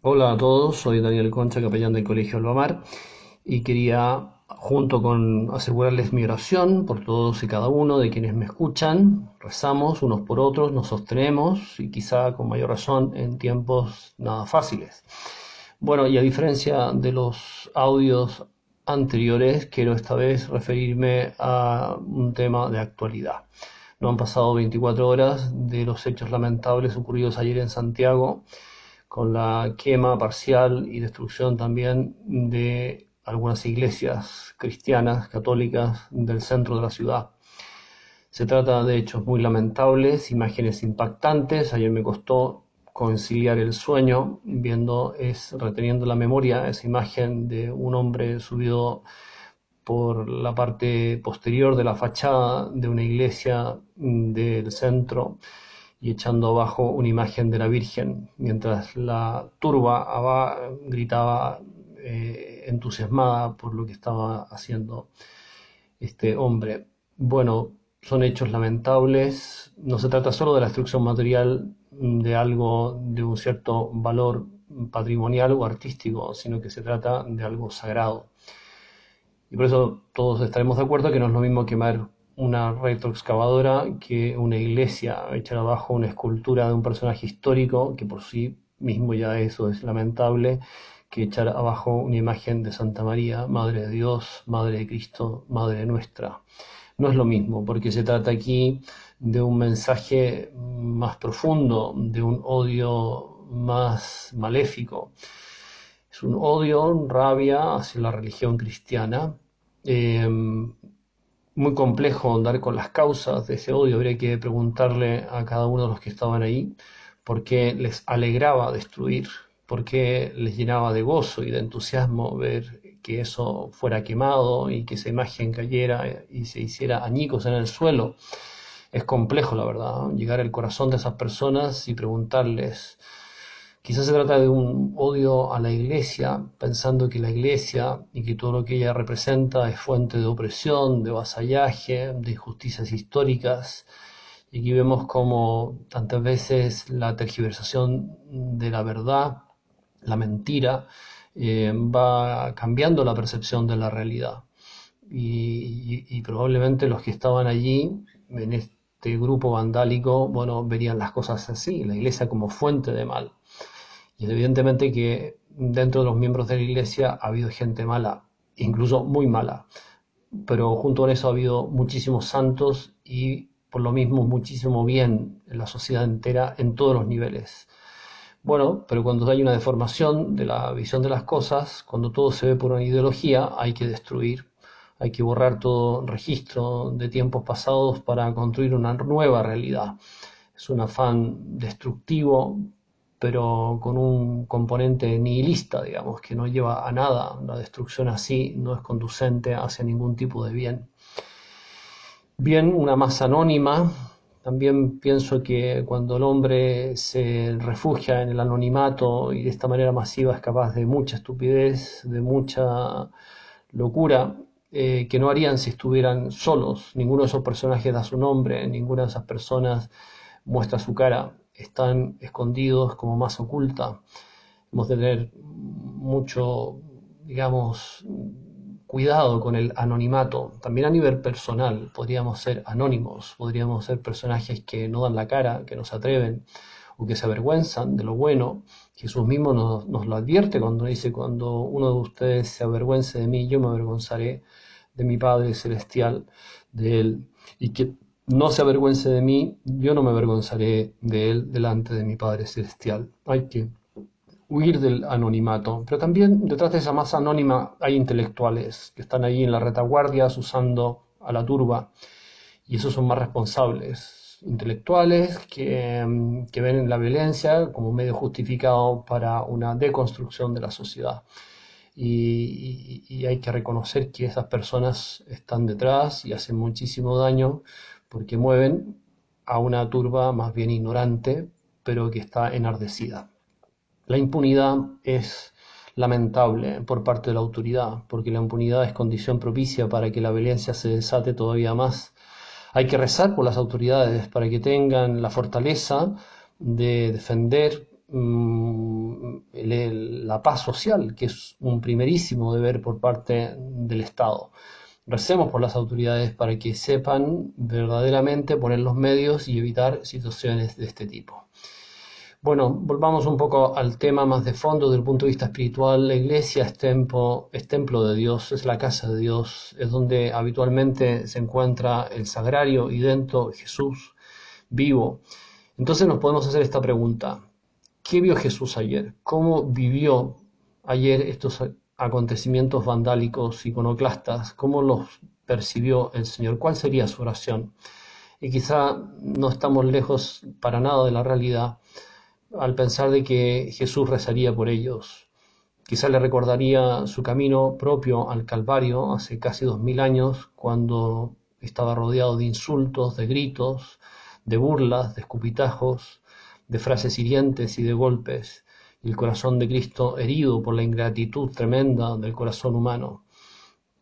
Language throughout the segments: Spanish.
Hola a todos, soy Daniel Concha, capellán del Colegio Albamar, y quería, junto con asegurarles mi oración por todos y cada uno de quienes me escuchan, rezamos unos por otros, nos sostenemos y quizá con mayor razón en tiempos nada fáciles. Bueno, y a diferencia de los audios anteriores, quiero esta vez referirme a un tema de actualidad. No han pasado 24 horas de los hechos lamentables ocurridos ayer en Santiago con la quema parcial y destrucción también de algunas iglesias cristianas, católicas del centro de la ciudad. Se trata de hechos muy lamentables, imágenes impactantes. Ayer me costó conciliar el sueño viendo, es, reteniendo la memoria esa imagen de un hombre subido por la parte posterior de la fachada de una iglesia del centro y echando abajo una imagen de la Virgen, mientras la turba gritaba eh, entusiasmada por lo que estaba haciendo este hombre. Bueno, son hechos lamentables, no se trata solo de la destrucción material de algo de un cierto valor patrimonial o artístico, sino que se trata de algo sagrado. Y por eso todos estaremos de acuerdo que no es lo mismo quemar una retroexcavadora que una iglesia, echar abajo una escultura de un personaje histórico, que por sí mismo ya eso es lamentable, que echar abajo una imagen de Santa María, Madre de Dios, Madre de Cristo, Madre nuestra. No es lo mismo, porque se trata aquí de un mensaje más profundo, de un odio más maléfico. Es un odio, rabia hacia la religión cristiana, eh, muy complejo andar con las causas de ese odio. Habría que preguntarle a cada uno de los que estaban ahí por qué les alegraba destruir, por qué les llenaba de gozo y de entusiasmo ver que eso fuera quemado y que esa imagen cayera y se hiciera añicos en el suelo. Es complejo, la verdad, llegar al corazón de esas personas y preguntarles Quizás se trata de un odio a la iglesia, pensando que la iglesia y que todo lo que ella representa es fuente de opresión, de vasallaje, de injusticias históricas. Y aquí vemos como tantas veces la tergiversación de la verdad, la mentira, eh, va cambiando la percepción de la realidad. Y, y, probablemente los que estaban allí, en este grupo vandálico, bueno, verían las cosas así, la iglesia como fuente de mal. Y evidentemente que dentro de los miembros de la iglesia ha habido gente mala, incluso muy mala. Pero junto con eso ha habido muchísimos santos y por lo mismo muchísimo bien en la sociedad entera en todos los niveles. Bueno, pero cuando hay una deformación de la visión de las cosas, cuando todo se ve por una ideología, hay que destruir, hay que borrar todo registro de tiempos pasados para construir una nueva realidad. Es un afán destructivo pero con un componente nihilista, digamos, que no lleva a nada. La destrucción así no es conducente hacia ningún tipo de bien. Bien, una masa anónima. También pienso que cuando el hombre se refugia en el anonimato y de esta manera masiva es capaz de mucha estupidez, de mucha locura, eh, que no harían si estuvieran solos. Ninguno de esos personajes da su nombre, ninguna de esas personas muestra su cara están escondidos como más oculta. Hemos de tener mucho, digamos, cuidado con el anonimato. También a nivel personal, podríamos ser anónimos, podríamos ser personajes que no dan la cara, que no se atreven o que se avergüenzan de lo bueno. Jesús mismo nos, nos lo advierte cuando dice, cuando uno de ustedes se avergüence de mí, yo me avergonzaré de mi Padre Celestial, de Él. Y que no se avergüence de mí, yo no me avergonzaré de él delante de mi Padre Celestial. Hay que huir del anonimato, pero también detrás de esa masa anónima hay intelectuales que están ahí en la retaguardia usando a la turba y esos son más responsables, intelectuales que, que ven la violencia como medio justificado para una deconstrucción de la sociedad. Y, hay que reconocer que esas personas están detrás y hacen muchísimo daño porque mueven a una turba más bien ignorante, pero que está enardecida. La impunidad es lamentable por parte de la autoridad, porque la impunidad es condición propicia para que la violencia se desate todavía más. Hay que rezar por las autoridades para que tengan la fortaleza de defender mmm, la paz social, que es un primerísimo deber por parte del Estado. Recemos por las autoridades para que sepan verdaderamente poner los medios y evitar situaciones de este tipo. Bueno, volvamos un poco al tema más de fondo desde el punto de vista espiritual. La iglesia es templo, es templo de Dios, es la casa de Dios, es donde habitualmente se encuentra el sagrario y dentro Jesús vivo. Entonces nos podemos hacer esta pregunta. ¿Qué vio Jesús ayer? ¿Cómo vivió ayer estos acontecimientos vandálicos, iconoclastas? ¿Cómo los percibió el Señor? ¿Cuál sería su oración? Y quizá no estamos lejos para nada de la realidad al pensar de que Jesús rezaría por ellos. Quizá le recordaría su camino propio al Calvario hace casi dos mil años, cuando estaba rodeado de insultos, de gritos, de burlas, de escupitajos, de frases hirientes y de golpes, y el corazón de Cristo herido por la ingratitud tremenda del corazón humano.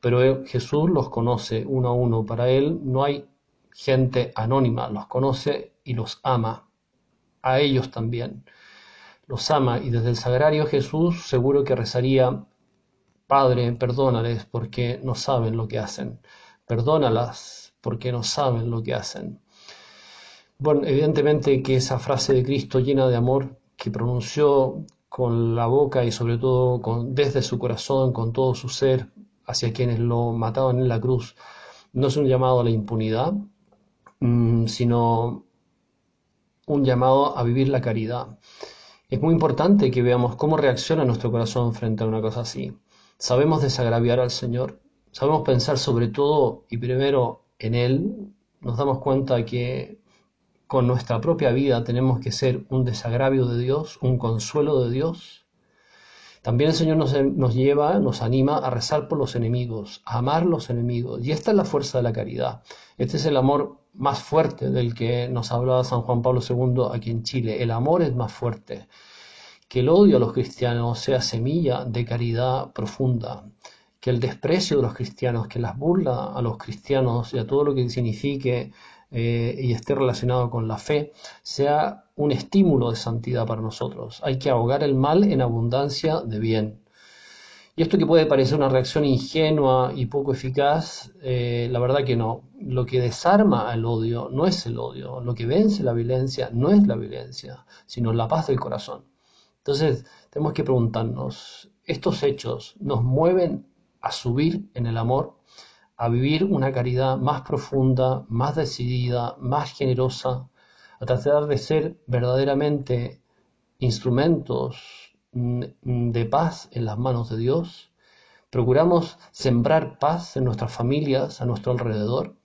Pero Jesús los conoce uno a uno. Para Él no hay gente anónima, los conoce y los ama a ellos también. Los ama y desde el sagrario Jesús seguro que rezaría, Padre, perdónales porque no saben lo que hacen. Perdónalas porque no saben lo que hacen. Bueno, evidentemente que esa frase de Cristo llena de amor que pronunció con la boca y sobre todo con, desde su corazón, con todo su ser, hacia quienes lo mataban en la cruz, no es un llamado a la impunidad, mm, sino un llamado a vivir la caridad. Es muy importante que veamos cómo reacciona nuestro corazón frente a una cosa así. Sabemos desagraviar al Señor, sabemos pensar sobre todo y primero en Él, nos damos cuenta que con nuestra propia vida tenemos que ser un desagravio de Dios, un consuelo de Dios. También el Señor nos, nos, lleva, nos anima a rezar por los enemigos, a amar los enemigos. Y esta es la fuerza de la caridad. Este es el amor más fuerte del que nos hablaba San Juan Pablo II aquí en Chile. El amor es más fuerte. Que el odio a los cristianos sea semilla de caridad profunda. Que el desprecio de los cristianos, que las burlas a los cristianos y a todo lo que signifique eh, y esté relacionado con la fe, sea un estímulo de santidad para nosotros. Hay que ahogar el mal en abundancia de bien. Y esto que puede parecer una reacción ingenua y poco eficaz, eh, la verdad que no. Lo que desarma el odio no es el odio, lo que vence la violencia no es la violencia, sino la paz del corazón. Entonces, tenemos que preguntarnos, ¿estos hechos nos mueven a subir en el amor, a vivir una caridad más profunda, más decidida, más generosa, a tratar de ser verdaderamente instrumentos Mm, de paz en las manos de Dios? ¿Procuramos sembrar paz en nuestras familias, a nuestro alrededor?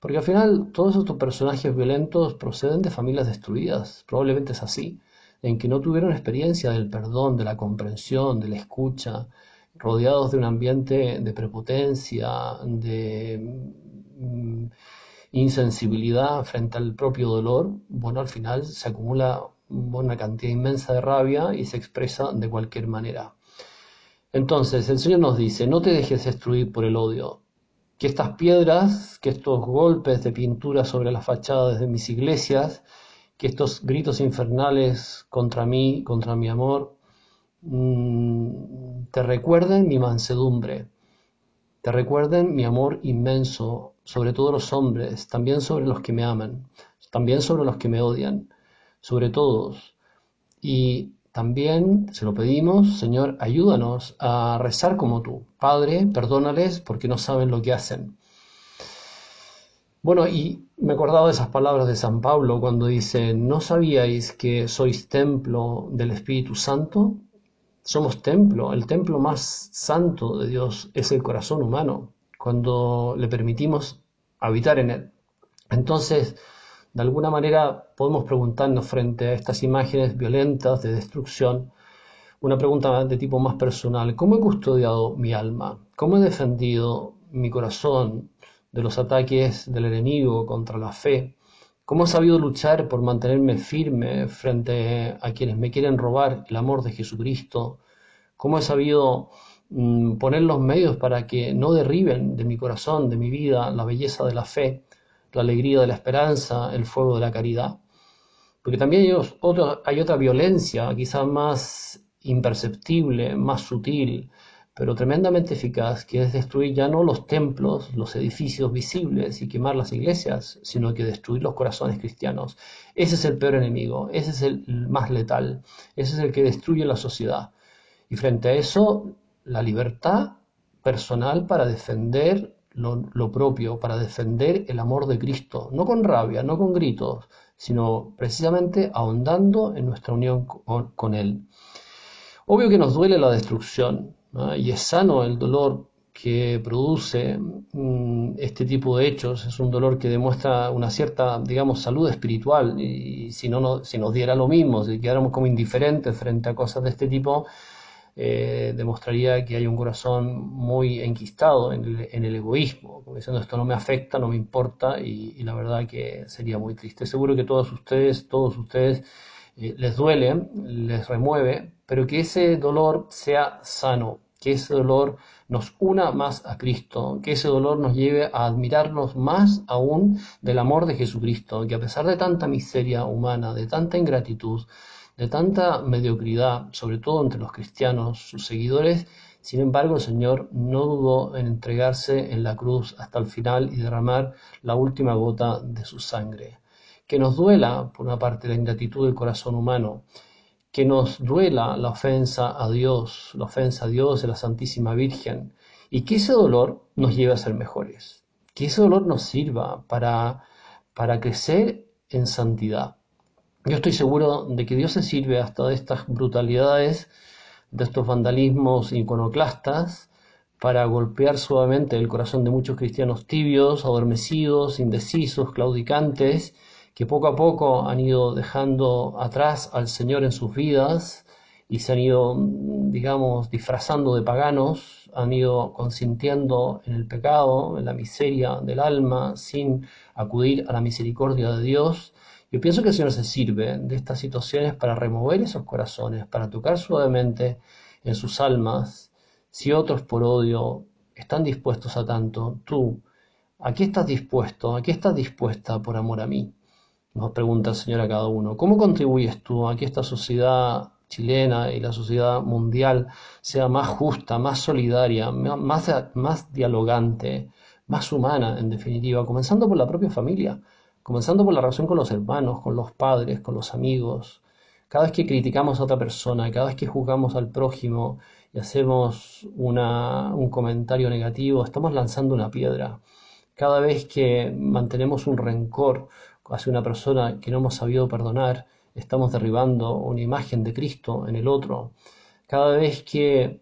Porque al final todos estos personajes violentos proceden de familias destruidas, probablemente es así, en que no tuvieron experiencia del perdón, de la comprensión, de la escucha, rodeados de un ambiente de prepotencia, de mm, insensibilidad frente al propio dolor, bueno, al final se acumula una cantidad inmensa de rabia y se expresa de cualquier manera. Entonces, el Señor nos dice, no te dejes destruir por el odio, que estas piedras, que estos golpes de pintura sobre las fachadas de mis iglesias, que estos gritos infernales contra mí, contra mi amor, te recuerden mi mansedumbre, te recuerden mi amor inmenso sobre todos los hombres, también sobre los que me aman, también sobre los que me odian sobre todos. Y también se lo pedimos, Señor, ayúdanos a rezar como tú. Padre, perdónales porque no saben lo que hacen. Bueno, y me acordaba de esas palabras de San Pablo cuando dice, ¿no sabíais que sois templo del Espíritu Santo? Somos templo, el templo más santo de Dios es el corazón humano, cuando le permitimos habitar en él. Entonces, de alguna manera podemos preguntarnos frente a estas imágenes violentas de destrucción una pregunta de tipo más personal. ¿Cómo he custodiado mi alma? ¿Cómo he defendido mi corazón de los ataques del enemigo contra la fe? ¿Cómo he sabido luchar por mantenerme firme frente a quienes me quieren robar el amor de Jesucristo? ¿Cómo he sabido mm, poner los medios para que no derriben de mi corazón, de mi vida, la belleza de la fe? la alegría de la esperanza, el fuego de la caridad. Porque también hay, otra violencia, quizás más imperceptible, más sutil, pero tremendamente eficaz, que es destruir ya no los templos, los edificios visibles y quemar las iglesias, sino que destruir los corazones cristianos. Ese es el peor enemigo, ese es el más letal, ese es el que destruye la sociedad. Y frente a eso, la libertad personal para defender lo, propio, para defender el amor de Cristo, no con rabia, no con gritos, sino precisamente ahondando en nuestra unión con Él. Obvio que nos duele la destrucción, y es sano el dolor que produce mm, este tipo de hechos, es un dolor que demuestra una cierta, digamos, salud espiritual, y si, no, si nos diera lo mismo, si quedáramos como indiferentes frente a cosas de este tipo, eh, demostraría que hay un corazón muy enquistado en el, egoísmo, como diciendo esto no me afecta, no me importa, y, la verdad que sería muy triste. Seguro que todos ustedes, todos ustedes eh, les duele, les remueve, pero que ese dolor sea sano, que ese dolor nos una más a Cristo, que ese dolor nos lleve a admirarnos más aún del amor de Jesucristo, que a pesar de tanta miseria humana, de tanta ingratitud, de tanta mediocridad, sobre todo entre los cristianos, sus seguidores, sin embargo el Señor no dudó en entregarse en la cruz hasta el final y derramar la última gota de su sangre que nos duela, por una parte, la ingratitud del corazón humano, que nos duela la ofensa a Dios, la ofensa a Dios de la Santísima Virgen, y que ese dolor nos lleve a ser mejores, que ese dolor nos sirva para, para crecer en santidad. Yo estoy seguro de que Dios se sirve hasta de estas brutalidades, de estos vandalismos iconoclastas, para golpear suavemente el corazón de muchos cristianos tibios, adormecidos, indecisos, claudicantes, que poco a poco han ido dejando atrás al Señor en sus vidas y se han ido, digamos, disfrazando de paganos, han ido consintiendo en el pecado, en la miseria del alma, sin acudir a la misericordia de Dios. Yo pienso que el Señor se sirve de estas situaciones para remover esos corazones, para tocar suavemente en sus almas. Si otros por odio están dispuestos a tanto, tú, ¿a qué estás dispuesto? ¿A qué estás dispuesta por amor a mí? Nos pregunta el Señor a cada uno. ¿Cómo contribuyes tú a que esta sociedad chilena y la sociedad mundial sea más justa, más solidaria, más, más dialogante, más humana, en definitiva, comenzando por la propia familia, comenzando por la relación con los hermanos, con los padres, con los amigos. Cada vez que criticamos a otra persona, cada vez que juzgamos al prójimo y hacemos un comentario negativo, estamos lanzando una piedra. Cada vez que mantenemos un rencor, hacia una persona que no hemos sabido perdonar, estamos derribando una imagen de Cristo en el otro. Cada vez que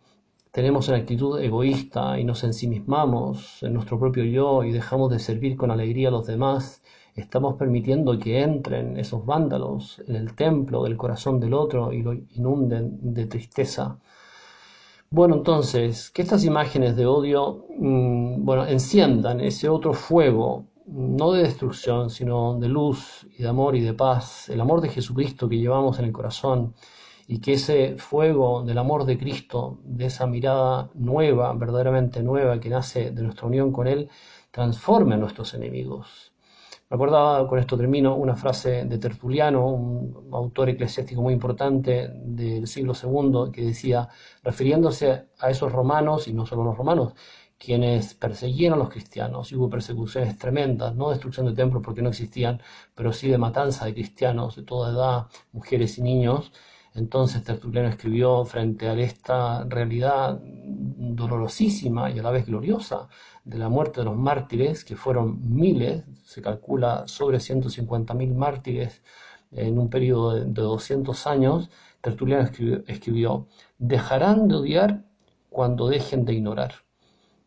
tenemos una actitud egoísta y nos ensimismamos en nuestro propio yo y dejamos de servir con alegría a los demás, estamos permitiendo que entren esos vándalos en el templo del corazón del otro y lo inunden de tristeza. Bueno, entonces, que estas imágenes de odio, mm, bueno, enciendan ese otro fuego no de destrucción, sino de luz y de amor y de paz, el amor de Jesucristo que llevamos en el corazón y que ese fuego del amor de Cristo, de esa mirada nueva, verdaderamente nueva que nace de nuestra unión con Él, transforme a nuestros enemigos. Me acordaba, con esto termino, una frase de Tertuliano, un autor eclesiástico muy importante del siglo II, que decía, refiriéndose a esos romanos, y no solo los romanos, quienes perseguían a los cristianos y hubo persecuciones tremendas, no destrucción de templos porque no existían, pero sí de matanza de cristianos de toda edad, mujeres y niños. Entonces Tertuliano escribió frente a esta realidad dolorosísima y a la vez gloriosa de la muerte de los mártires, que fueron miles, se calcula sobre 150.000 mártires en un periodo de 200 años, Tertuliano escribió, escribió, dejarán de odiar cuando dejen de ignorar.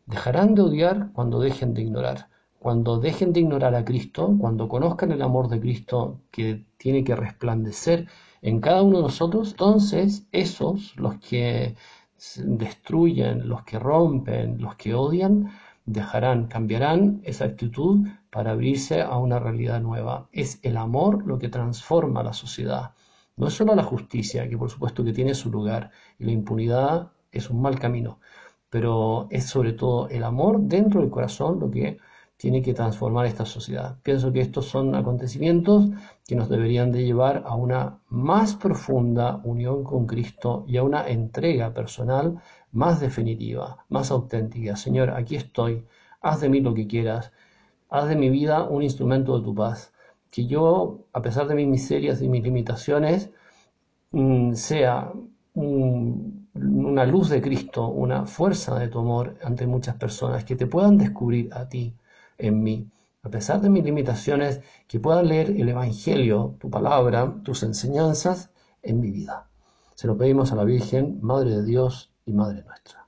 Dejarán de odiar cuando dejen de ignorar. Cuando dejen de ignorar a Cristo, cuando conozcan el amor de Cristo que tiene que resplandecer en cada uno de nosotros, entonces esos, los que destruyen, los que rompen, los que odian, dejarán, cambiarán esa actitud para abrirse a una realidad nueva. Es el amor lo que transforma la sociedad. No es solo la justicia, que por supuesto que tiene su lugar, y la impunidad es un mal camino, pero es sobre todo el amor dentro del corazón lo que tiene que transformar esta sociedad. Pienso que estos son acontecimientos que nos deberían de llevar a una más profunda unión con Cristo y a una entrega personal más definitiva, más auténtica. Señor, aquí estoy, haz de mí lo que quieras, haz de mi vida un instrumento de tu paz. Que yo, a pesar de mis miserias y mis limitaciones, mm, sea una luz de Cristo, una fuerza de tu amor ante muchas personas que te puedan descubrir a ti en mí. A pesar de mis limitaciones, que puedan leer el Evangelio, tu palabra, tus enseñanzas en mi vida. Se lo pedimos a la Virgen, Madre de Dios y Madre nuestra.